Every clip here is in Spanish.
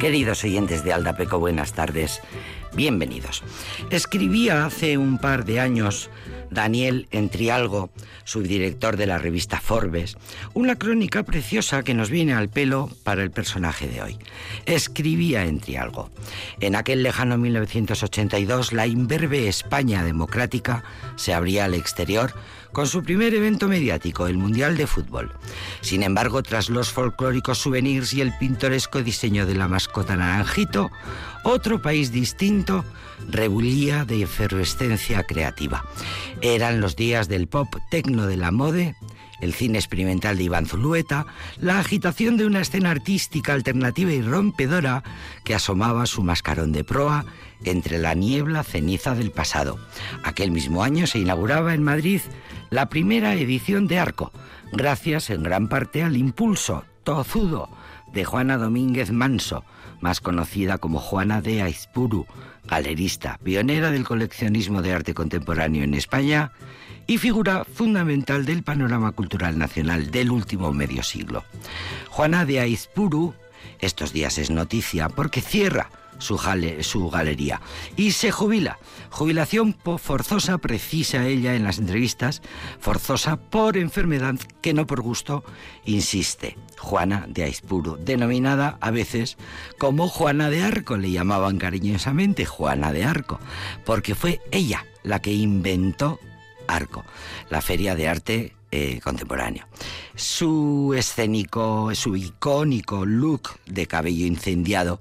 Queridos oyentes de Aldapeco, buenas tardes. Bienvenidos. Escribía hace un par de años Daniel Entrialgo, subdirector de la revista Forbes, una crónica preciosa que nos viene al pelo para el personaje de hoy. Escribía Entrialgo. En aquel lejano 1982, la imberbe España democrática se abría al exterior con su primer evento mediático, el Mundial de Fútbol. Sin embargo, tras los folclóricos souvenirs y el pintoresco diseño de la mascota naranjito, otro país distinto rebullía de efervescencia creativa. Eran los días del pop tecno de la mode, el cine experimental de Iván Zulueta, la agitación de una escena artística alternativa y rompedora que asomaba su mascarón de proa entre la niebla ceniza del pasado. Aquel mismo año se inauguraba en Madrid la primera edición de Arco, gracias en gran parte al impulso tozudo de Juana Domínguez Manso, más conocida como Juana de Aizpuru, galerista, pionera del coleccionismo de arte contemporáneo en España y figura fundamental del panorama cultural nacional del último medio siglo. Juana de Aizpuru estos días es noticia porque cierra su, galería y se jubila. Jubilación forzosa, precisa ella en las entrevistas, forzosa por enfermedad que no por gusto, insiste. Juana de Aispuru, denominada a veces como Juana de Arco, le llamaban cariñosamente Juana de Arco, porque fue ella la que inventó Arco, la feria de arte eh, contemporáneo. Su escénico, su icónico look de cabello incendiado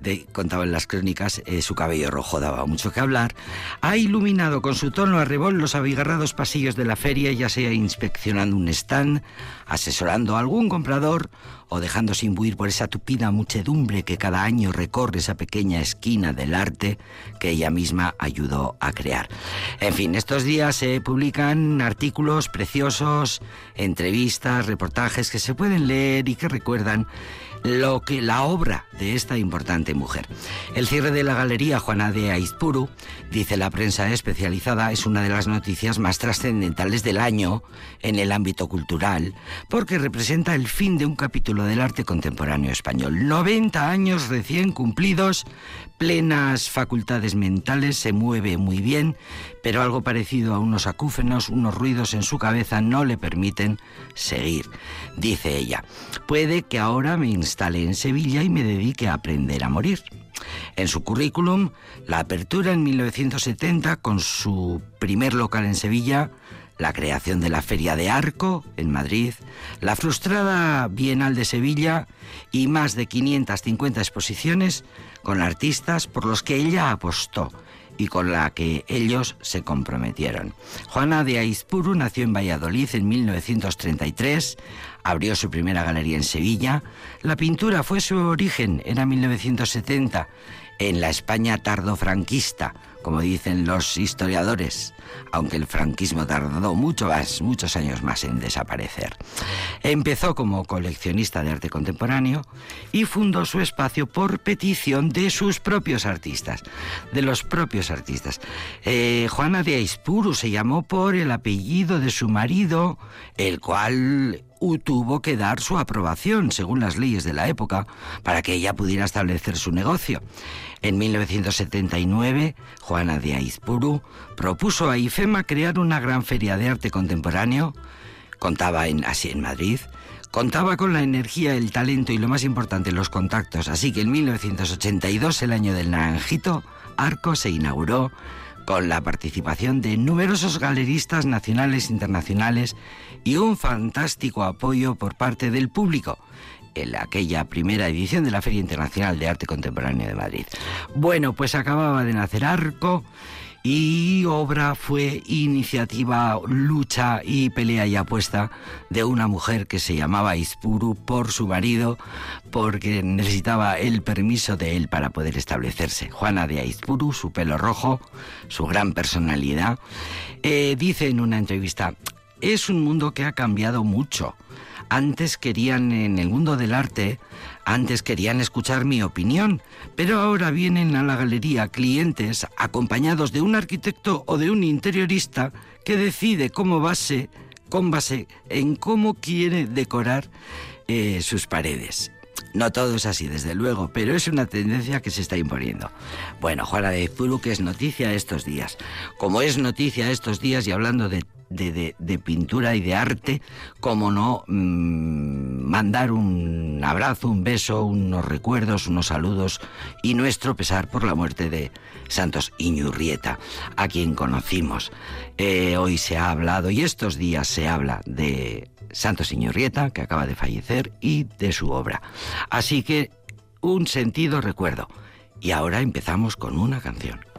de, contaban las crónicas, eh, su cabello rojo daba mucho que hablar, ha iluminado con su tono arrebol los abigarrados pasillos de la feria, ya sea inspeccionando un stand, asesorando a algún comprador o dejándose imbuir por esa tupida muchedumbre que cada año recorre esa pequeña esquina del arte que ella misma ayudó a crear. En fin, estos días se publican artículos preciosos, entrevistas, reportajes que se pueden leer y que recuerdan lo que la obra de esta importante mujer. El cierre de la galería Juana de Aizpuru, dice la prensa especializada, es una de las noticias más trascendentales del año en el ámbito cultural, porque representa el fin de un capítulo del arte contemporáneo español. 90 años recién cumplidos, plenas facultades mentales, se mueve muy bien, pero algo parecido a unos acúfenos, unos ruidos en su cabeza no le permiten seguir. Dice ella, puede que ahora me instale en Sevilla y me dedique a aprender a morir. En su currículum, la apertura en 1970 con su primer local en Sevilla, la creación de la Feria de Arco en Madrid, la frustrada Bienal de Sevilla y más de 550 exposiciones con artistas por los que ella apostó y con la que ellos se comprometieron. Juana de Aizpuru nació en Valladolid en 1933, abrió su primera galería en Sevilla, la pintura fue su origen, era 1970, en la España tardofranquista, como dicen los historiadores, aunque el franquismo tardó mucho más, muchos años más en desaparecer. Empezó como coleccionista de arte contemporáneo y fundó su espacio por petición de sus propios artistas, de los propios artistas. Eh, Juana de Aispuru se llamó por el apellido de su marido, el cual tuvo que dar su aprobación, según las leyes de la época, para que ella pudiera establecer su negocio. En 1979, Juana de Aizpuru propuso a IFEMA crear una gran feria de arte contemporáneo. Contaba en, así en Madrid. Contaba con la energía, el talento y lo más importante, los contactos. Así que en 1982, el año del Naranjito, Arco se inauguró con la participación de numerosos galeristas nacionales e internacionales y un fantástico apoyo por parte del público en aquella primera edición de la Feria Internacional de Arte Contemporáneo de Madrid. Bueno, pues acababa de nacer Arco y obra fue iniciativa, lucha y pelea y apuesta de una mujer que se llamaba Ispuru por su marido porque necesitaba el permiso de él para poder establecerse. Juana de Aispuru, su pelo rojo, su gran personalidad, eh, dice en una entrevista, es un mundo que ha cambiado mucho. Antes querían en el mundo del arte, antes querían escuchar mi opinión, pero ahora vienen a la galería clientes acompañados de un arquitecto o de un interiorista que decide cómo base, con base en cómo quiere decorar eh, sus paredes. No todo es así, desde luego, pero es una tendencia que se está imponiendo. Bueno, Juana de Zuru, que es noticia estos días. Como es noticia estos días, y hablando de, pintura y de arte, como no mm, mandar un abrazo, un beso, unos recuerdos, unos saludos y nuestro pesar por la muerte de Santos Iñurrieta, a quien conocimos. Eh, hoy se ha hablado y estos días se habla de Santos Iñurrieta, que acaba de fallecer, y de su obra. Así que un sentido recuerdo. Y ahora empezamos con una canción.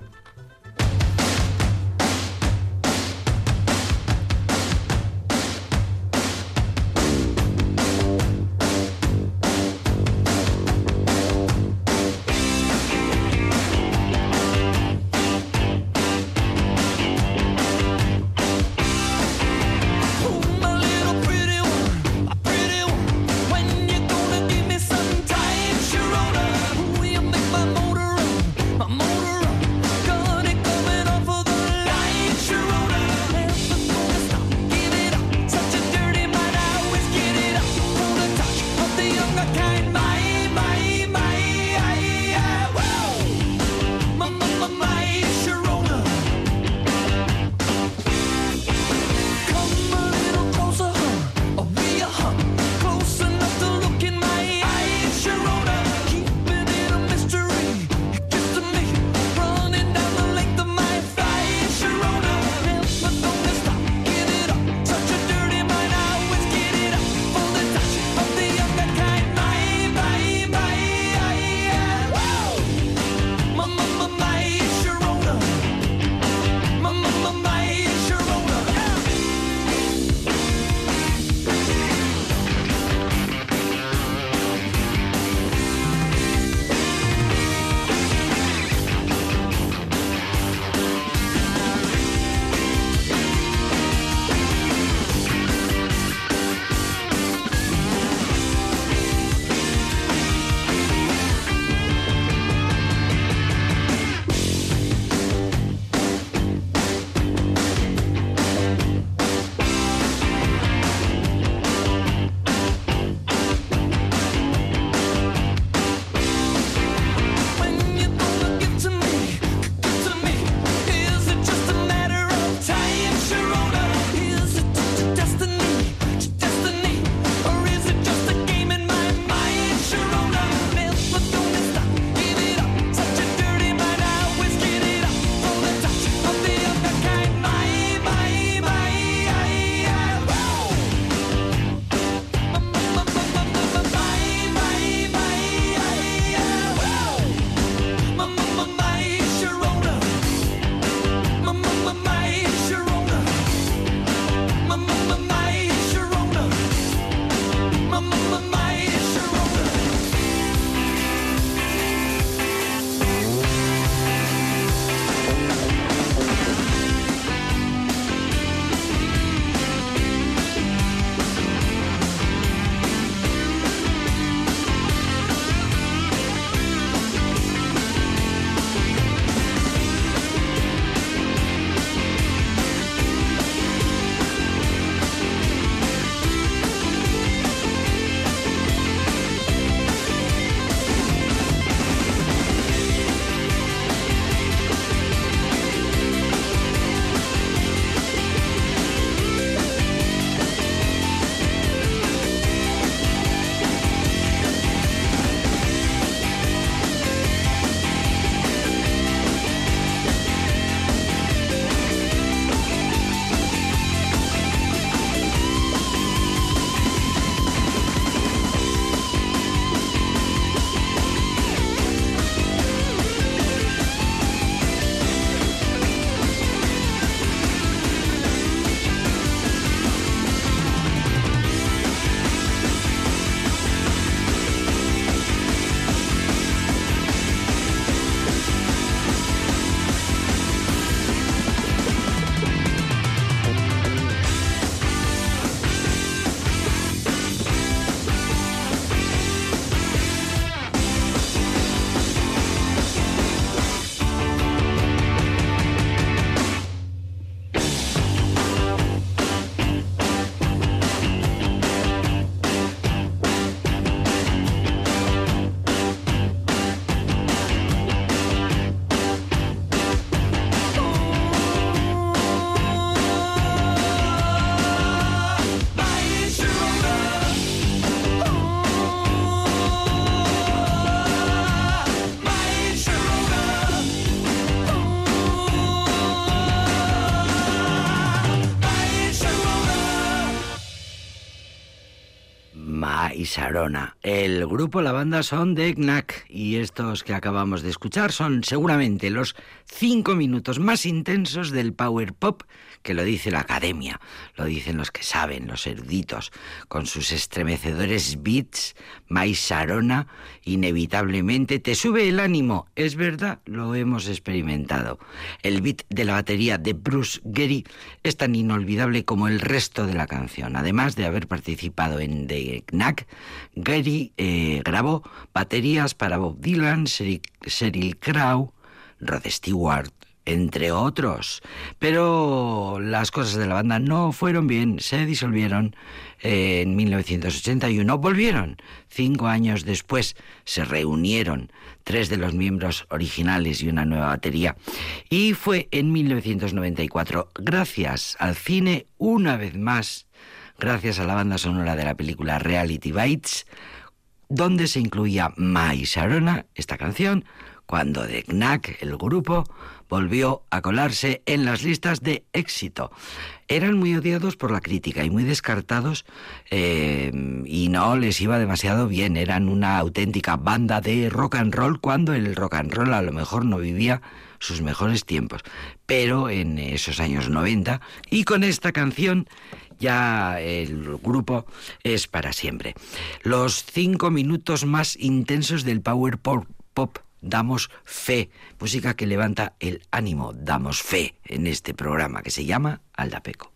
El grupo, la banda son de Knack y estos que acabamos de escuchar son seguramente los cinco minutos más intensos del power pop que lo dice la academia, lo dicen los que saben, los eruditos, con sus estremecedores beats, Mais Sarona, inevitablemente te sube el ánimo, es verdad, lo hemos experimentado. El beat de la batería de Bruce Gary es tan inolvidable como el resto de la canción. Además de haber participado en The Knack, Gary eh, grabó baterías para Bob Dylan, Sheryl Crow, Rod Stewart, entre otros. Pero las cosas de la banda no fueron bien, se disolvieron en 1981, volvieron. Cinco años después se reunieron tres de los miembros originales y una nueva batería. Y fue en 1994, gracias al cine, una vez más, gracias a la banda sonora de la película Reality Bites, donde se incluía My Sharona, esta canción, cuando The Knack, el grupo, volvió a colarse en las listas de éxito. Eran muy odiados por la crítica y muy descartados eh, y no les iba demasiado bien. Eran una auténtica banda de rock and roll cuando el rock and roll a lo mejor no vivía sus mejores tiempos. Pero en esos años 90 y con esta canción ya el grupo es para siempre. Los cinco minutos más intensos del power pop damos fe, música que levanta el ánimo, damos fe en este programa que se llama Aldapeco.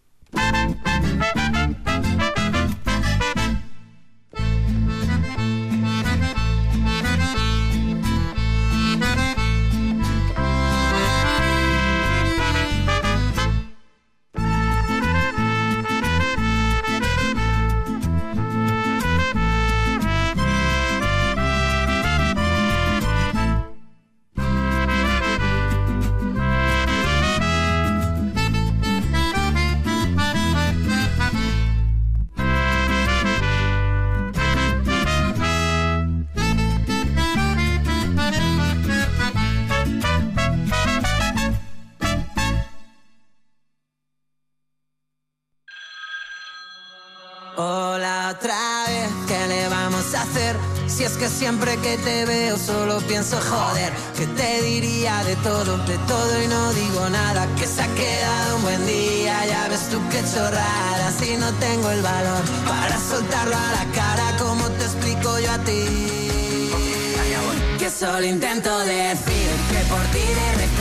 Que siempre que te veo solo pienso joder, que te diría de todo, de todo y no digo nada, que se ha quedado un buen día, ya ves tú qué chorrada, si no tengo el valor para soltarlo a la cara, como te explico yo a ti. Que solo intento decir que por ti de repente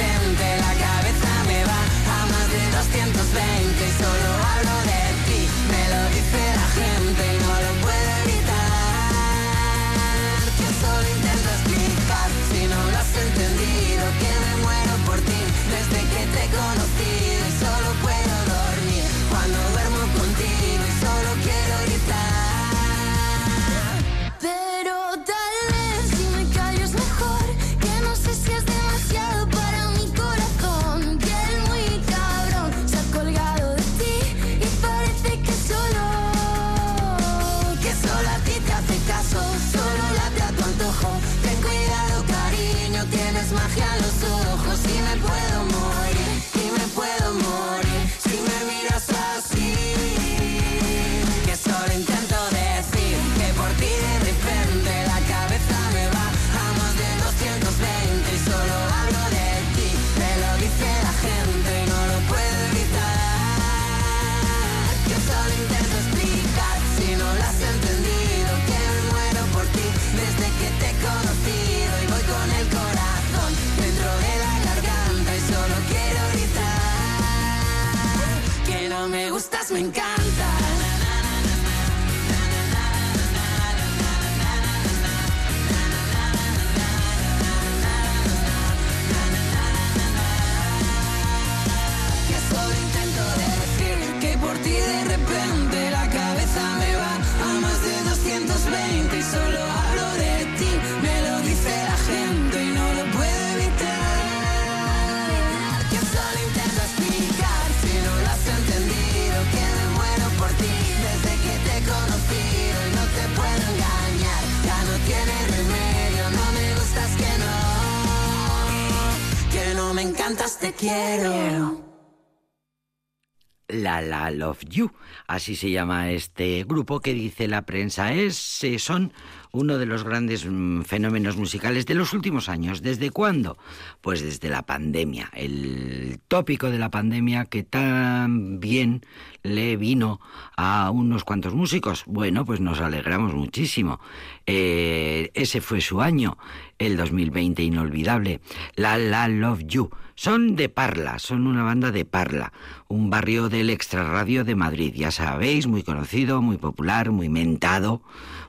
te quiero. La La Love You. Así se llama este grupo que dice la prensa. Es, eh, son uno de los grandes mm, fenómenos musicales de los últimos años. ¿Desde cuándo? Pues desde la pandemia. El tópico de la pandemia que tan bien le vino a unos cuantos músicos. Bueno, pues nos alegramos muchísimo. Eh, ese fue su año, el 2020 inolvidable. La La Love You. Son de Parla, son una banda de Parla, un barrio del extrarradio de Madrid, ya sabéis, muy conocido, muy popular, muy mentado,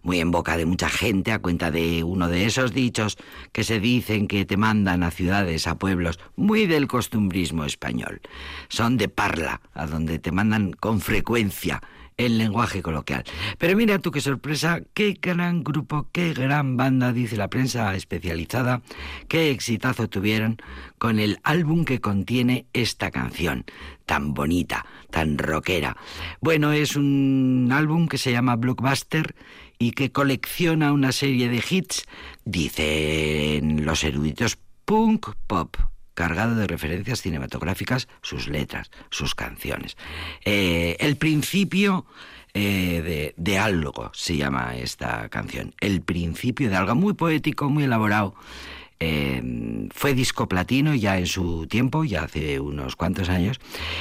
muy en boca de mucha gente a cuenta de uno de esos dichos que se dicen que te mandan a ciudades, a pueblos, muy del costumbrismo español. Son de Parla, a donde te mandan con frecuencia el lenguaje coloquial. Pero mira tú qué sorpresa, qué gran grupo, qué gran banda, dice la prensa especializada, qué exitazo tuvieron con el álbum que contiene esta canción, tan bonita, tan rockera. Bueno, es un álbum que se llama Blockbuster y que colecciona una serie de hits, dicen los eruditos, punk pop, cargado de referencias cinematográficas, sus letras, sus canciones. Eh, el principio eh, de, de, algo se llama esta canción. El principio de algo muy poético, muy elaborado. Eh, fue disco platino ya en su tiempo, ya hace unos cuantos años,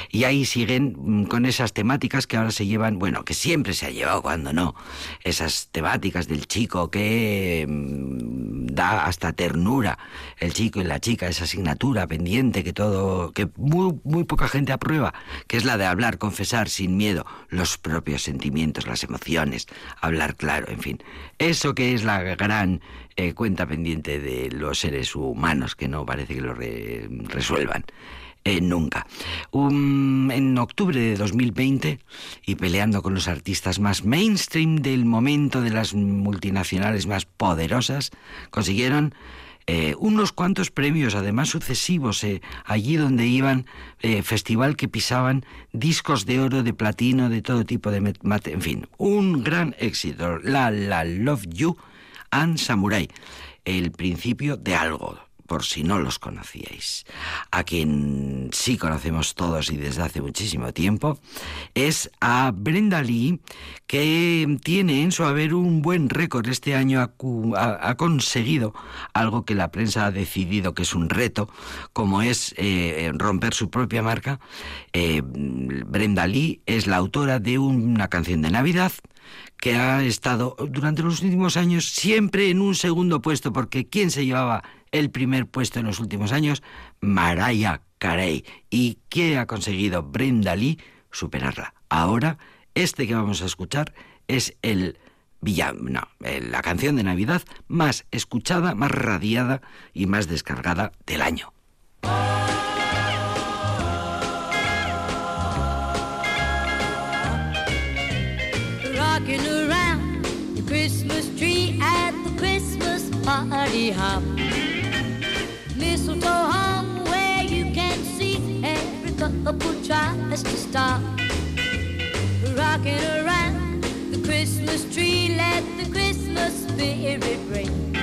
y ahí siguen mm, con esas temáticas que ahora se llevan, bueno, que siempre se ha llevado cuando no, esas temáticas del chico que mm, da hasta ternura, el chico y la chica, esa asignatura pendiente que todo, que muy, muy poca gente aprueba, que es la de hablar, confesar sin miedo los propios sentimientos, las emociones, hablar claro, en fin, eso que es la gran eh, cuenta pendiente de los seres humanos que no parece que lo re resuelvan. Eh, nunca. Um, en octubre de 2020, y peleando con los artistas más mainstream del momento de las multinacionales más poderosas, consiguieron eh, unos cuantos premios, además sucesivos, allí donde iban, festival que pisaban discos de oro, de platino, de todo tipo de mate, en fin, un gran éxito. La La Love You and Samurai, el principio de algo por si no los conocíais. A quien sí conocemos todos y desde hace muchísimo tiempo es a Brenda Lee, que tiene en su haber un buen récord. Este año ha, conseguido algo que la prensa ha decidido que es un reto, como es eh, romper su propia marca. Eh, Brenda Lee es la autora de una canción de Navidad que ha estado durante los últimos años siempre en un segundo puesto, porque ¿quién se llevaba el primer puesto en los últimos años, Mariah Carey. ¿Y qué ha conseguido Brenda Lee? Superarla. Ahora, este que vamos a escuchar es el no, la canción de Navidad más escuchada, más radiada y más descargada del año. Hop. mistletoe hung where you can see every couple tries to stop. Rocking around the Christmas tree, let the Christmas spirit ring.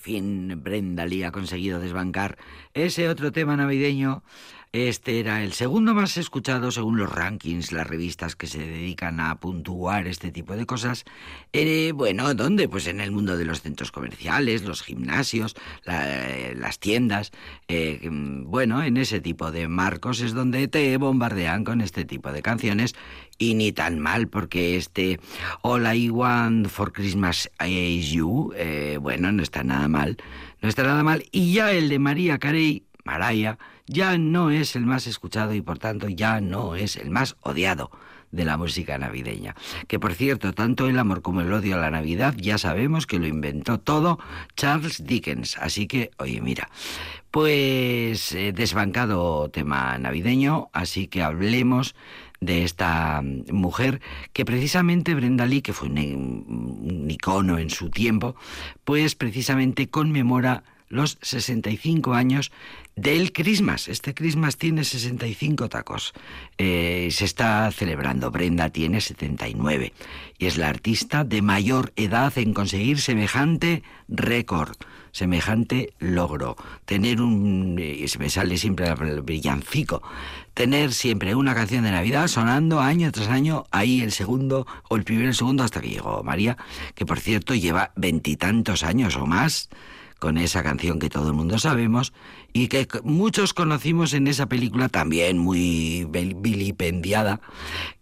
Fin Brenda Lee ha conseguido desbancar ese otro tema navideño este era el segundo más escuchado según los rankings, las revistas que se dedican a puntuar este tipo de cosas. Eh, bueno, ¿dónde? Pues en el mundo de los centros comerciales, los gimnasios, las tiendas. Eh, bueno, en ese tipo de marcos es donde te bombardean con este tipo de canciones y ni tan mal porque este All I Want for Christmas is You, eh, bueno, no está nada mal, no está nada mal. Y ya el de María Carey, Maraya, ya no es el más escuchado y por tanto ya no es el más odiado de la música navideña. Que por cierto, tanto el amor como el odio a la Navidad ya sabemos que lo inventó todo Charles Dickens. Así que, oye, mira, pues eh, desbancado tema navideño, así que hablemos de esta mujer que precisamente Brenda Lee, que fue un, un icono en su tiempo, pues precisamente conmemora los 65 años del Christmas. Este Christmas tiene 65 tacos. Eh, se está celebrando. Brenda tiene 79 y es la artista de mayor edad en conseguir semejante récord, semejante logro. Tener un. Y se me sale siempre el brillancico. Tener siempre una canción de Navidad sonando año tras año, ahí el segundo o el primero el segundo hasta que llegó María, que por cierto lleva veintitantos años o más con esa canción que todo el mundo sabemos y que muchos conocimos en esa película también muy vilipendiada,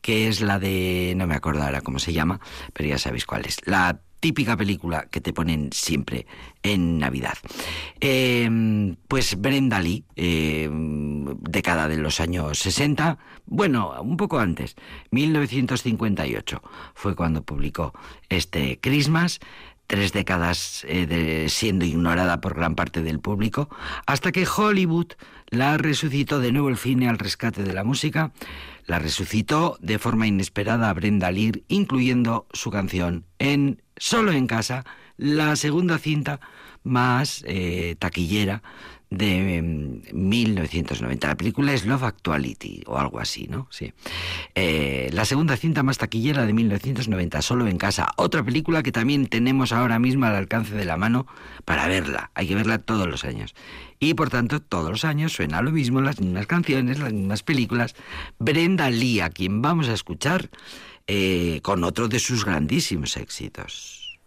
que es la de, no me acuerdo ahora cómo se llama, pero ya sabéis cuál es, la típica película que te ponen siempre en Navidad. Em, pues Brenda Lee, em, década de los años 60, bueno, un poco antes, 1958 fue cuando publicó este Christmas tres décadas eh, siendo ignorada por gran parte del público, hasta que Hollywood la resucitó de nuevo el cine al rescate de la música, la resucitó de forma inesperada a Brenda Lear, incluyendo su canción en Solo en casa, la segunda cinta más eh, taquillera de 1990. Mm, la película es Love Actuality o algo así, ¿no? Sí. Eh, la segunda cinta más taquillera de 1990, solo en casa. Otra película que también tenemos ahora mismo al alcance de la mano para verla. Hay que verla todos los años. Y por tanto, todos los años suena lo mismo, las mismas canciones, las mismas películas. Brenda Lee, a quien vamos a escuchar eh, con otro de sus grandísimos éxitos.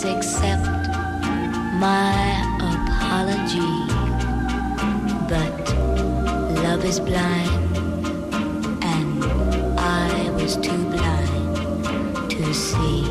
please accept my apology. But love is blind, and I was too blind to see.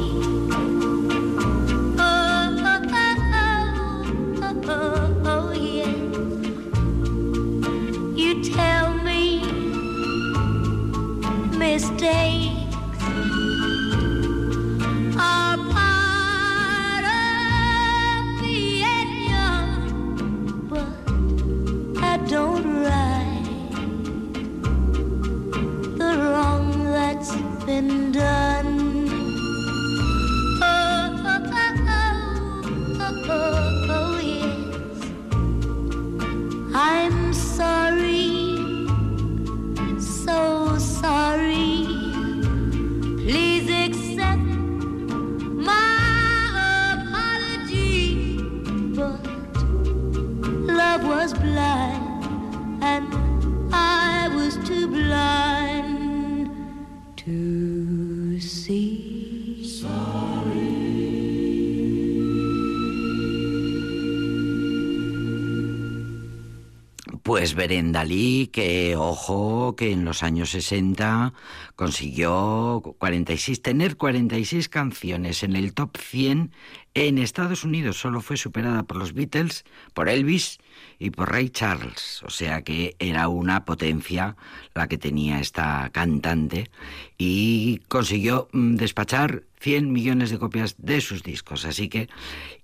Pues Berenda Lee, que ojo, que en los años 60 consiguió 46, tener 46 canciones en el top 100 en Estados Unidos. Solo fue superada por los Beatles, por Elvis y por Ray Charles. O sea que era una potencia la que tenía esta cantante y consiguió mm, despachar 100 millones de copias de sus discos. Así que,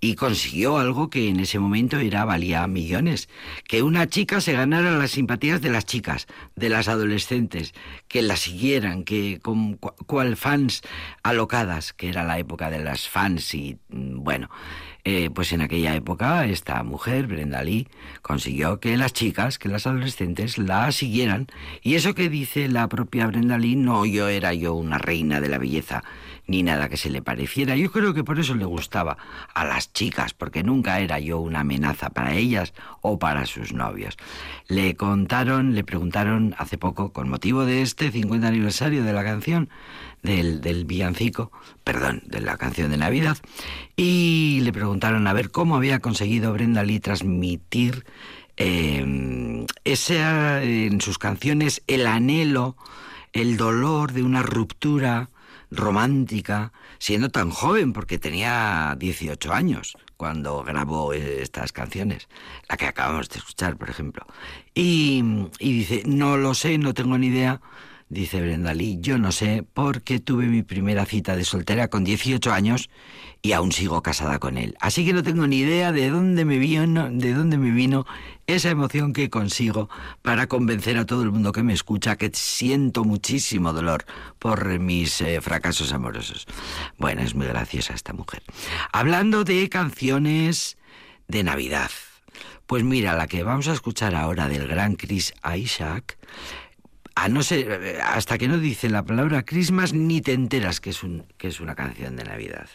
y consiguió algo que en ese momento era, valía millones, que una chica se ganara las simpatías de las chicas, de las adolescentes, que la siguieran, que con cual fans alocadas, que era la época de las fans y mm, bueno, eh, pues en aquella época esta mujer, Brenda Lee, consiguió que las chicas, que las adolescentes la siguieran. Y eso que dice la propia Brenda Lee, no yo era yo una reina de la belleza, ni nada que se le pareciera. Yo creo que por eso le gustaba a las chicas, porque nunca era yo una amenaza para ellas o para sus novios. Le contaron, le preguntaron hace poco, con motivo de este 50 aniversario de la canción, del, del villancico, perdón, de la canción de Navidad, y le preguntaron a ver cómo había conseguido Brenda Lee transmitir eh, ese, en sus canciones el anhelo, el dolor de una ruptura romántica, siendo tan joven, porque tenía 18 años cuando grabó estas canciones, la que acabamos de escuchar, por ejemplo. Y, y dice, no lo sé, no tengo ni idea Dice Brenda Lee, yo no sé por qué tuve mi primera cita de soltera con 18 años y aún sigo casada con él. Así que no tengo ni idea de dónde me vino, de dónde me vino esa emoción que consigo para convencer a todo el mundo que me escucha que siento muchísimo dolor por mis eh, fracasos amorosos. Bueno, es muy graciosa esta mujer. Hablando de canciones de Navidad. Pues mira, la que vamos a escuchar ahora del gran Chris Isaac a no ser, hasta que no dice la palabra Christmas ni te enteras que es, un, que es una canción de Navidad.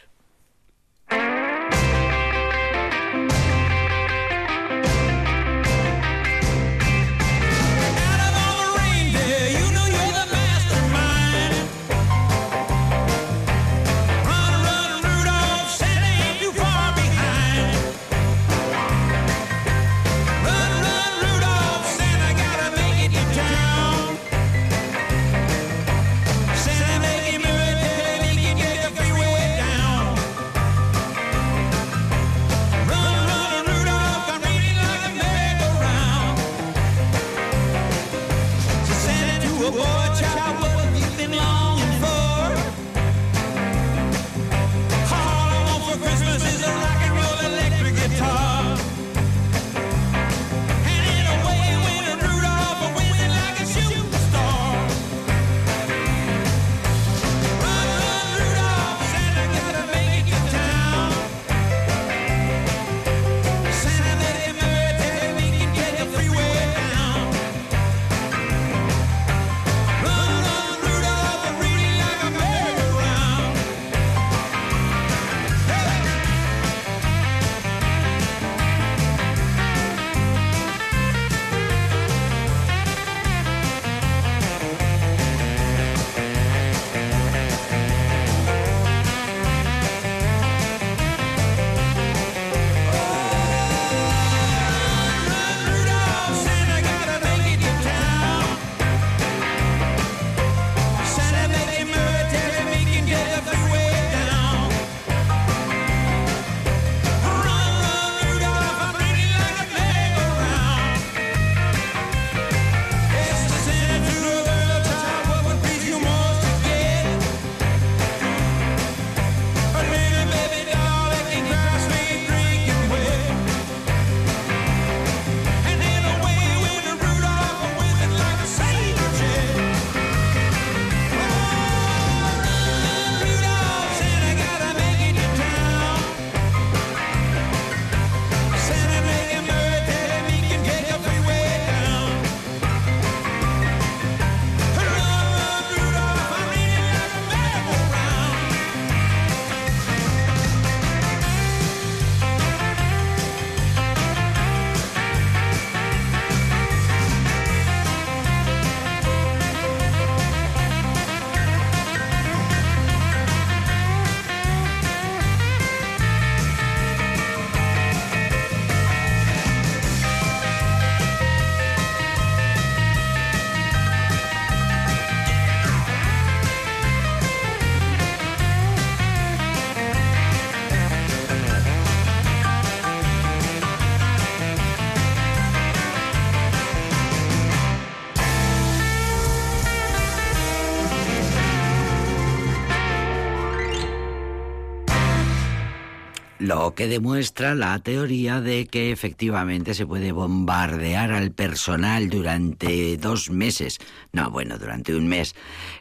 Lo que demuestra la teoría de que efectivamente se puede bombardear al personal durante dos meses, no, bueno, durante un mes,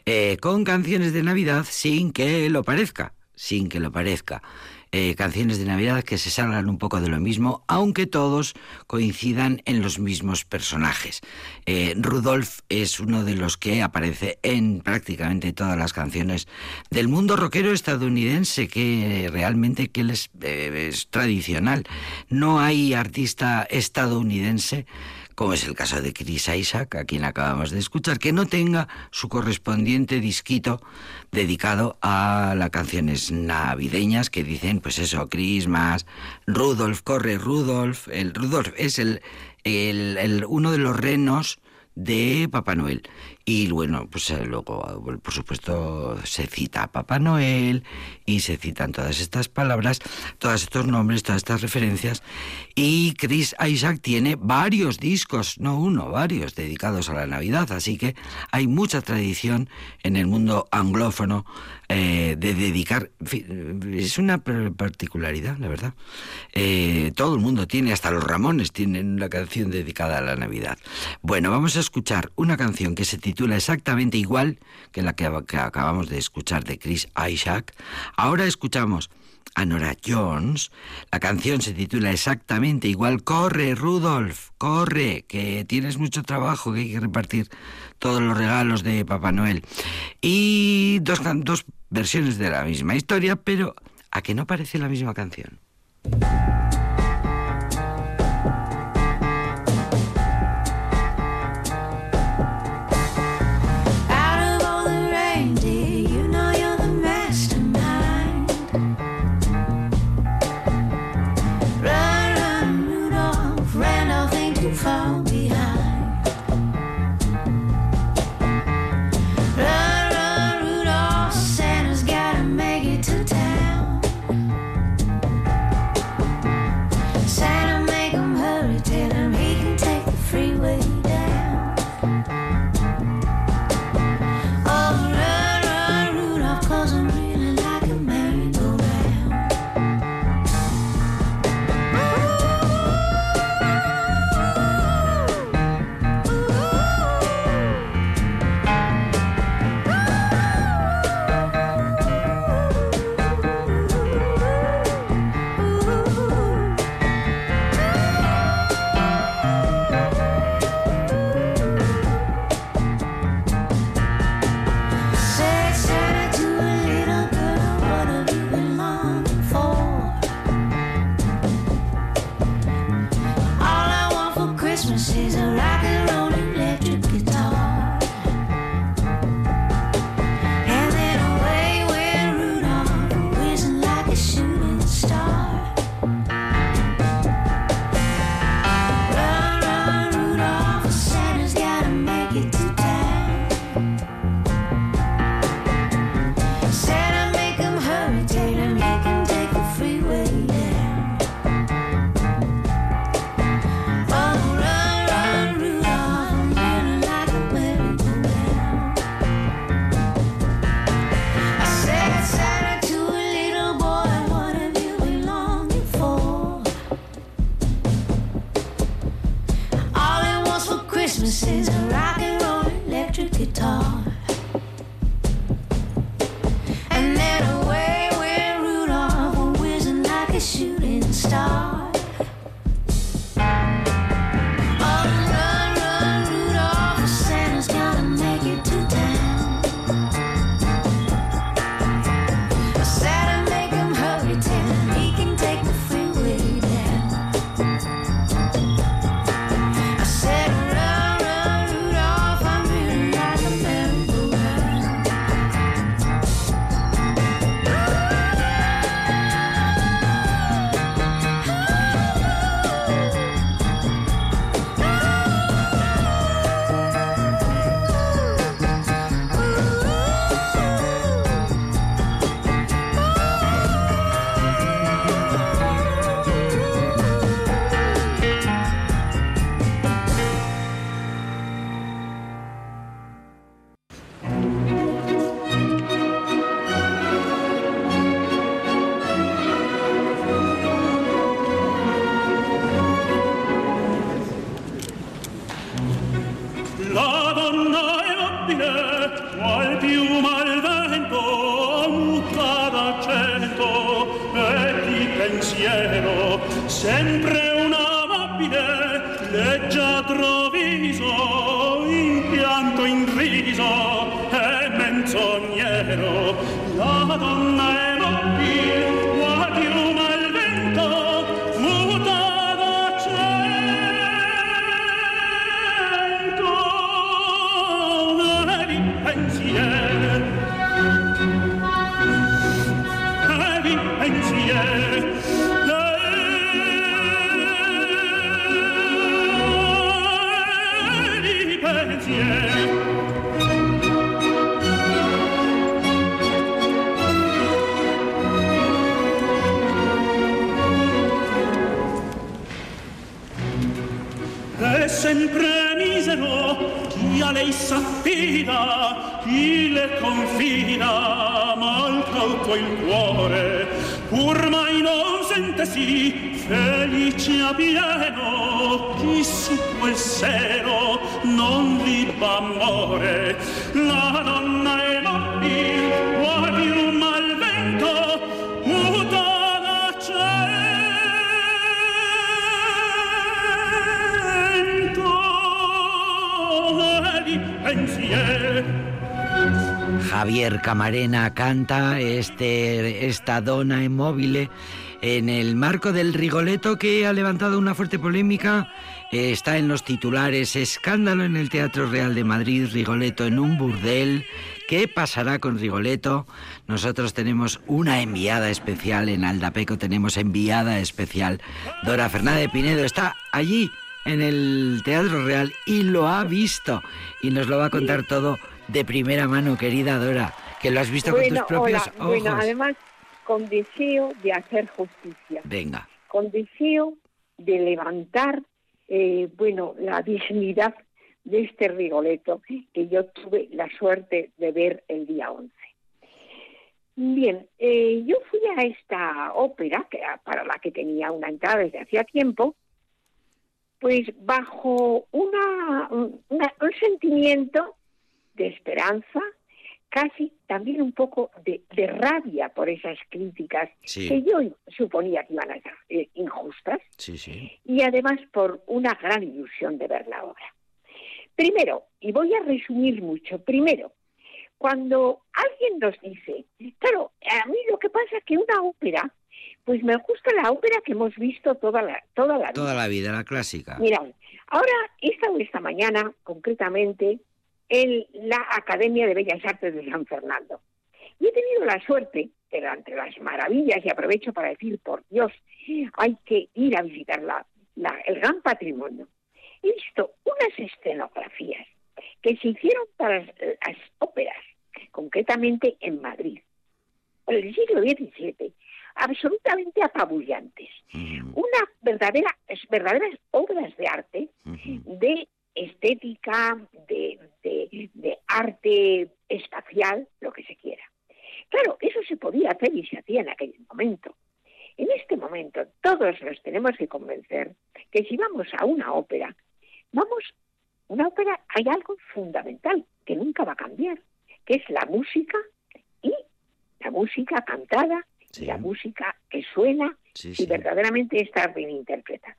eh, con canciones de Navidad sin que lo parezca, sin que lo parezca. Eh, canciones de Navidad que se salgan un poco de lo mismo, aunque todos coincidan en los mismos personajes. Eh, Rudolf es uno de los que aparece en prácticamente todas las canciones del mundo rockero estadounidense, que realmente que es, eh, es tradicional. No hay artista estadounidense como es el caso de Chris Isaac, a quien acabamos de escuchar, que no tenga su correspondiente disquito dedicado a las canciones navideñas que dicen, pues eso, Christmas, Rudolf, corre Rudolf. El Rudolf es el, el, el uno de los renos de Papá Noel. Y bueno, pues eh, luego, por supuesto, se cita a Papá Noel y se citan todas estas palabras, todos estos nombres, todas estas referencias. Y Chris Isaac tiene varios discos, no uno, varios, dedicados a la Navidad. Así que hay mucha tradición en el mundo anglófono eh, de dedicar. es una particularidad, la verdad. Eh, todo el mundo tiene, hasta los Ramones tienen una canción dedicada a la Navidad. Bueno, vamos a escuchar una canción que se titula exactamente igual que la que, que acabamos de escuchar de Chris Isaac. Ahora escuchamos a Nora Jones. La canción se titula exactamente igual. Corre, Rudolf, corre, que tienes mucho trabajo, que hay que repartir todos los regalos de Papá Noel. Y dos, dos versiones de la misma historia, pero a que no parece la misma canción. Javier Camarena canta este, esta dona inmóvil en el marco del Rigoletto que ha levantado una fuerte polémica. Está en los titulares Escándalo en el Teatro Real de Madrid, Rigoletto en un burdel. ¿Qué pasará con Rigoletto? Nosotros tenemos una enviada especial en Aldapeco, tenemos enviada especial. Dora Fernández Pinedo está allí en el Teatro Real y lo ha visto y nos lo va a contar todo de primera mano, querida Dora, que lo has visto con tus propios hola. ojos. Bueno, además, con deseo de hacer justicia, Venga, con deseo de levantar, eh, bueno, la dignidad de este Rigoletto que yo tuve la suerte de ver el día 11. Bien, eh, yo fui a esta ópera, que, para la que tenía una entrada desde hacía tiempo, pues bajo una, un- una- un sentimiento de esperanza, casi también un poco de, de rabia por esas críticas Sí. que yo suponía que iban a ser eh, injustas sí, sí. y además por una gran ilusión de ver la obra. Primero, y voy a resumir mucho, primero, cuando alguien nos dice, claro, a mí lo que pasa es que una ópera, pues me gusta la ópera que hemos visto toda la, toda la vida. Toda la vida, la clásica. Mirad, ahora he estado esta mañana, concretamente, en la Academia de Bellas Artes de San Fernando. Y he tenido la suerte, pero entre las maravillas, y aprovecho para decir, por Dios, hay que ir a visitar la- la- el gran patrimonio. He visto unas escenografías que se hicieron para las, las óperas, concretamente en Madrid, en el siglo XVII, absolutamente apabullantes. Ujú, una verdadera, es- verdaderas obras de arte, de estética, de, de- de arte espacial, lo que se quiera. Claro, eso se podía hacer y se hacía en aquel momento. En este momento todos nos tenemos que convencer que si vamos a una ópera, vamos, una ópera hay algo fundamental que nunca va a cambiar, que es la música y la música cantada, Sí. y la música que suena Sí, y sí. verdaderamente está bien interpretada.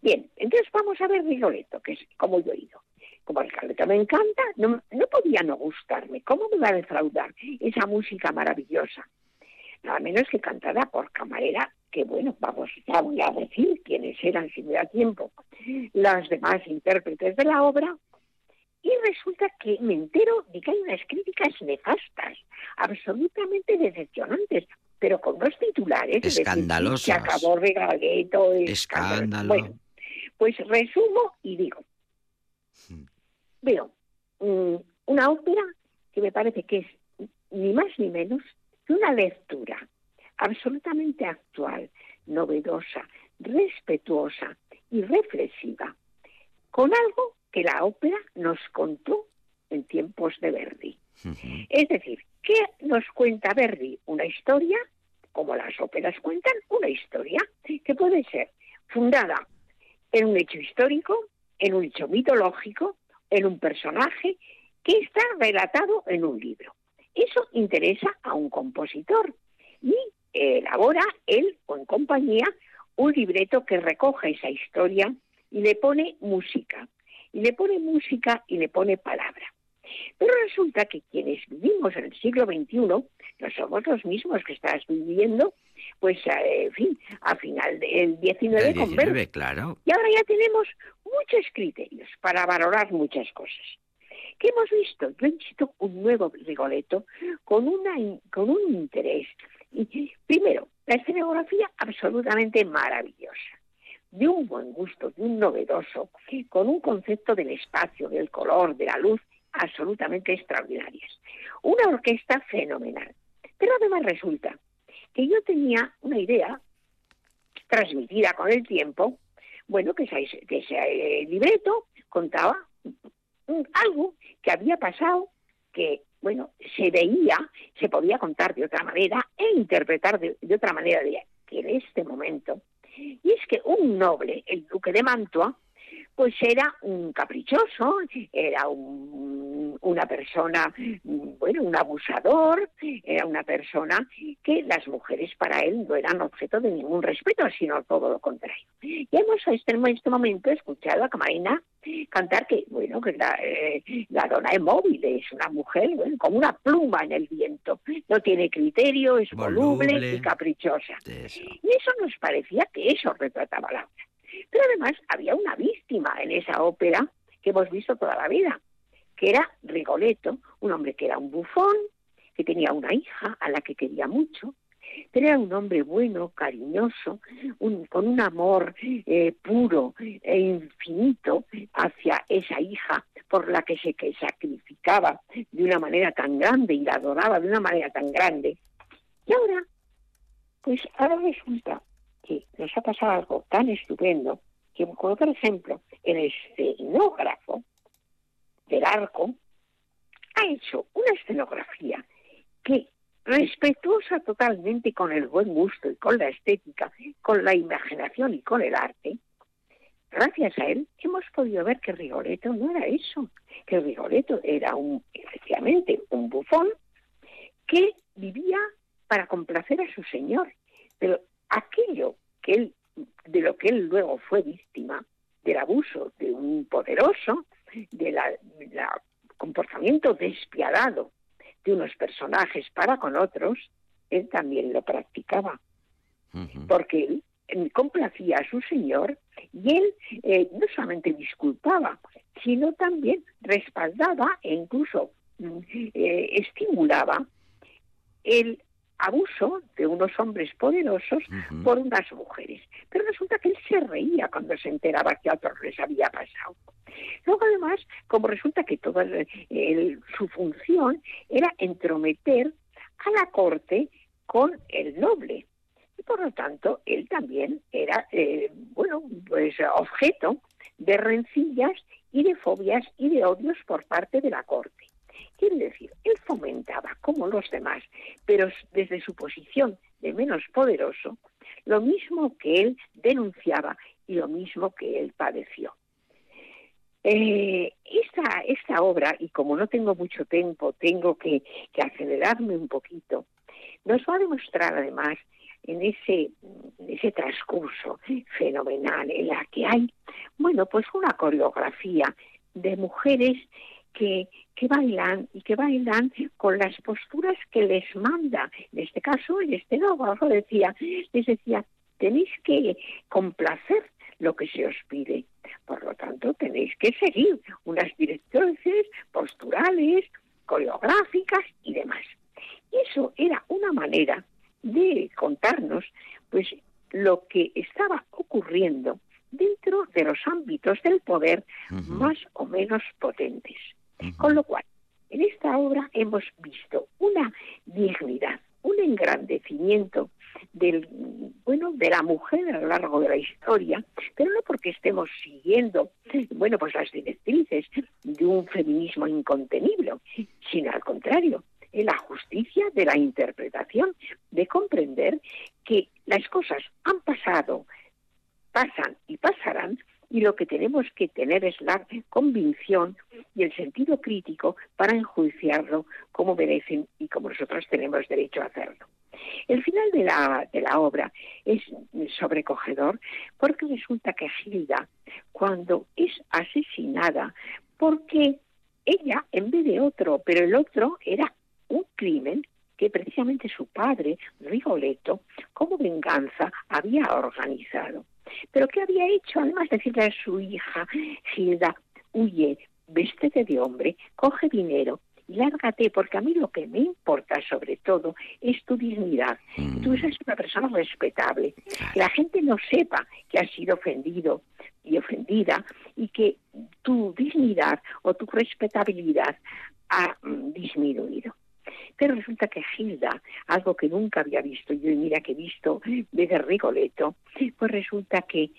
Bien, entonces vamos a ver Rigoletto, que es como yo he ido. Como Rigoletto me encanta, no, no podía no gustarme. ¿Cómo me va a defraudar esa música maravillosa? Nada menos que cantada por Camarera, que bueno, vamos, ya voy a decir quiénes eran si me da tiempo, las demás intérpretes de la obra. Y resulta que me entero de que hay unas críticas nefastas, absolutamente decepcionantes, pero con dos titulares. decir, Escandalosas. Se acabó Rigoletto, Escándalo. Bueno, pues resumo y digo, Mm. veo mm, una ópera que me parece que es ni más ni menos que una lectura absolutamente actual, novedosa, respetuosa y reflexiva, con algo que la ópera nos contó en tiempos de Verdi. Es decir, ¿qué nos cuenta Verdi? Una historia, como las óperas cuentan, una historia que puede ser fundada en un hecho histórico, en un hecho mitológico en un personaje que está relatado en un libro. Eso interesa a un compositor y elabora él o en compañía un libreto que recoge esa historia y le pone música, y le pone música y le pone palabra. Pero resulta que quienes vivimos en el siglo XXI no somos los mismos que estás viviendo, pues, eh, en fin, a final del XIX El con 19, Bergson. claro. Y ahora ya tenemos muchos criterios para valorar muchas cosas. ¿Qué hemos visto? Yo he visto un nuevo Rigoletto con, una, con un interés. Y, primero, la escenografía absolutamente maravillosa, de un buen gusto, de un novedoso, con un concepto del espacio, del color, de la luz, absolutamente extraordinarias. Una orquesta fenomenal. Pero además resulta que yo tenía una idea transmitida con el tiempo, bueno, que ese, que ese eh, libreto contaba algo que había pasado, que, bueno, se veía, se podía contar de otra manera e interpretar de, de otra manera que en este momento. Y es que un noble, el duque de Mantua, pues era un caprichoso, era un- una persona, bueno, un abusador, era una persona que las mujeres para él no eran objeto de ningún respeto, sino todo lo contrario. Y hemos este- en este momento escuchado a Camarina cantar que, bueno, que la, eh, la dona es móvil, es una mujer bueno, como una pluma en el viento, no tiene criterio, es voluble, Voluble. y caprichosa. Eso. Y eso nos parecía que eso retrataba la obra. Pero además había una víctima en esa ópera que hemos visto toda la vida, que era Rigoletto, un hombre que era un bufón, que tenía una hija a la que quería mucho, pero era un hombre bueno, cariñoso, con un amor eh, puro e infinito hacia esa hija por la que se que sacrificaba de una manera tan grande y la adoraba de una manera tan grande. Y ahora, pues ahora resulta que nos ha pasado algo tan estupendo que, por ejemplo, el escenógrafo del arco ha hecho una escenografía que respetuosa totalmente con el buen gusto y con la estética, con la imaginación y con el arte, gracias a él hemos podido ver que Rigoletto no era eso, que Rigoletto era un, efectivamente, un bufón que vivía para complacer a su señor, pero aquello que él, de lo que él luego fue víctima, del abuso de un poderoso, del comportamiento despiadado de unos personajes para con otros, él también lo practicaba, porque él eh, complacía a su señor y él eh, no solamente disculpaba, sino también respaldaba e incluso mm, eh, estimulaba el abuso de unos hombres poderosos por unas mujeres. Pero resulta que él se reía cuando se enteraba que a otros les había pasado. Luego, además, como resulta que toda el- el- su función era entrometer a la corte con el noble. Y por lo tanto, él también era, eh, bueno, pues objeto de rencillas y de fobias y de odios por parte de la corte. Quiere decir, él fomentaba, como los demás, pero desde su posición de menos poderoso, lo mismo que él denunciaba y lo mismo que él padeció. Eh, esta, esta obra, y como no tengo mucho tiempo, tengo que, que acelerarme un poquito, nos va a demostrar además en ese, en ese transcurso fenomenal en la que hay, bueno, pues una coreografía de mujeres que, que bailan y que bailan con las posturas que les manda. En este caso, el escenógrafo decía, les decía, tenéis que complacer lo que se os pide. Por lo tanto, tenéis que seguir unas directrices posturales, coreográficas y demás. Y eso era una manera de contarnos, pues, lo que estaba ocurriendo dentro de los ámbitos del poder más o menos potentes. Con lo cual, en esta obra hemos visto una dignidad, un engrandecimiento del bueno de la mujer a lo largo de la historia, pero no porque estemos siguiendo bueno pues las directrices de un feminismo incontenible, sino al contrario, en la justicia de la interpretación, de comprender que las cosas han pasado, pasan y pasarán, y lo que tenemos que tener es la convicción y el sentido crítico para enjuiciarlo como merecen y como nosotros tenemos derecho a hacerlo. El final de la, de la obra es sobrecogedor porque resulta que Gilda, cuando es asesinada, porque ella en vez de otro, pero el otro era un crimen que precisamente su padre, Rigoletto, como venganza, había organizado. Pero ¿qué había hecho? Además de decirle a su hija, Gilda, huye, véstete de hombre, coge dinero y lárgate, porque a mí lo que me importa sobre todo es tu dignidad. Mm. Tú eres una persona respetable. Que la gente no sepa que has sido ofendido y ofendida y que tu dignidad o tu respetabilidad ha mm, disminuido. Pero resulta que Gilda, algo que nunca había visto yo, y mira que he visto desde Rigoletto, pues resulta que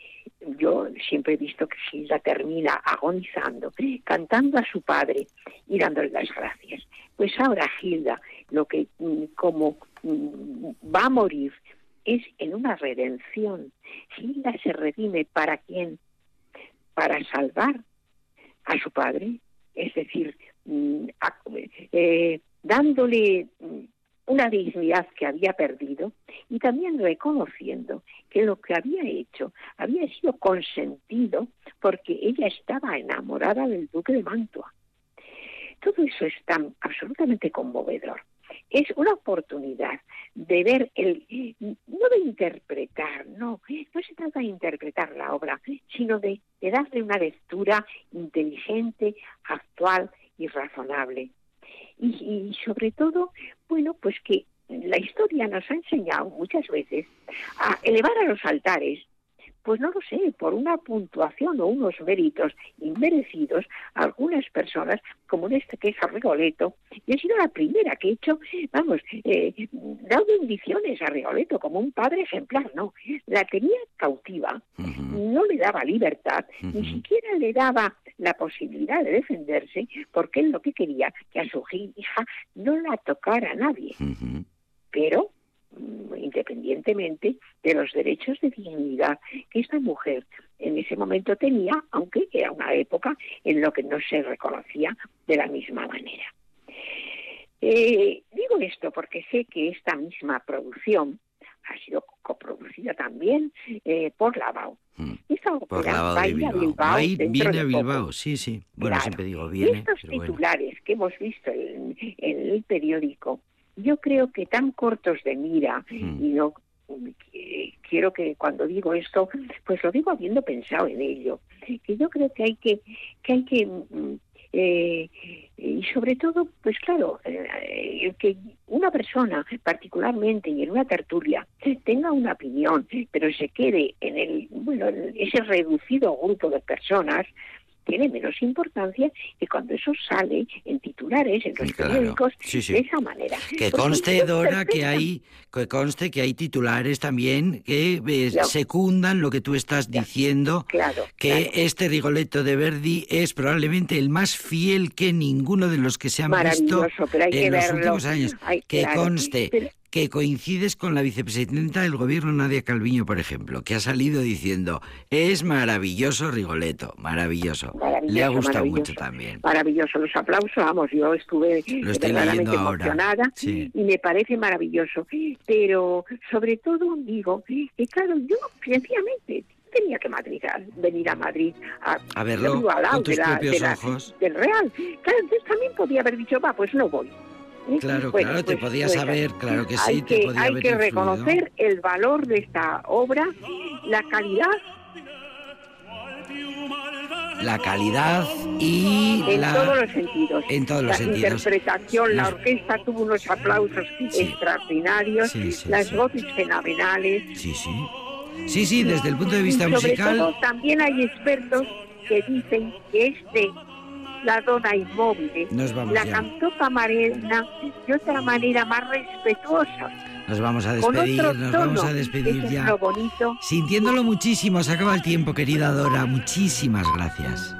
yo siempre he visto que Gilda termina agonizando, cantando a su padre y dándole las gracias. Pues ahora Gilda, lo que mm, como mm, va a morir es en una redención. Gilda se redime para quién? Para salvar a su padre, es decir, mm, a- eh, dándole mm, una dignidad que había perdido y también reconociendo que lo que había hecho había sido consentido porque ella estaba enamorada del duque de Mantua. Todo eso es tan absolutamente conmovedor. Es una oportunidad de ver el, no de interpretar, no, no se trata de interpretar la obra, sino de, de darle una lectura inteligente, actual y razonable y, y sobre todo, bueno, pues que la historia nos ha enseñado muchas veces a elevar a los altares, pues no lo sé, por una puntuación o unos méritos inmerecidos a algunas personas, como en este que es Rigoletto, y he sido la primera que he hecho, vamos, eh, dado bendiciones a Rigoletto como un padre ejemplar, no, la tenía cautiva, no le daba libertad, ni siquiera le daba la posibilidad de defenderse, porque él lo que quería, que a su hija no la tocara nadie, pero mm, independientemente de los derechos de dignidad que esta mujer en ese momento tenía, aunque era una época en lo que no se reconocía de la misma manera. Eh, digo esto porque sé que esta misma producción ha sido coproducida también eh, por Lavao. Mm. Esta Por a de Bilbao. Bilbao Va a ir- dentro viene a. Bilbao, sí, sí. Bueno, Claro. siempre digo Y viene, estos pero bueno. titulares que hemos visto en, en el periódico, yo creo que tan cortos de mira, Mm. y no quiero que cuando digo esto, pues lo digo habiendo pensado en ello, que yo creo que hay que, que hay que mm, eh, y sobre todo, pues claro, eh, que una persona, particularmente y en una tertulia, tenga una opinión, pero se quede en el, bueno, en ese reducido grupo de personas, tiene menos importancia que cuando eso sale en titulares, en los Claro, periódicos, sí, sí. de esa manera. Que Porque conste, Dora, que hay, que conste que hay titulares también que eh, secundan lo que tú estás Ya. diciendo, Claro, que claro. este Rigoletto de Verdi es probablemente el más fiel que ninguno de los que se han visto en los verlo. últimos años. Ay, que conste Pero- que coincides con la vicepresidenta del gobierno, Nadia Calviño, por ejemplo, que ha salido diciendo, es maravilloso Rigoletto, maravilloso. Maravilloso, Le ha gustado mucho también. Maravilloso, los aplausos, vamos, yo estuve Lo estoy verdaderamente leyendo ahora, emocionada sí. y me parece maravilloso. Pero sobre todo digo que claro, yo sencillamente tenía que Madrid, a- venir a Madrid a, A verlo al lado con tus de la- propios de la- ojos. del Real. Claro, entonces también podía haber dicho, va, pues no voy. Claro, Bueno, claro, te pues, podías pues, haber, claro que sí, hay te que, podía hay haber que influido. reconocer el valor de esta obra, la calidad La calidad y en la... todos los sentidos. en todos los la sentidos. interpretación, la Los- orquesta tuvo unos aplausos Sí. extraordinarios, Sí, sí, las voces fenomenales. Sí, sí. Sí, sí, desde el punto de Y vista sobre musical... todo también hay expertos que dicen que este la dona inmóvil Nos vamos la cantó Camarena de otra manera más respetuosa, Nos vamos a despedir, nos tono. vamos a despedir ya. lo bonito Sintiéndolo muchísimo, se acaba el tiempo, querida Dora. Muchísimas gracias.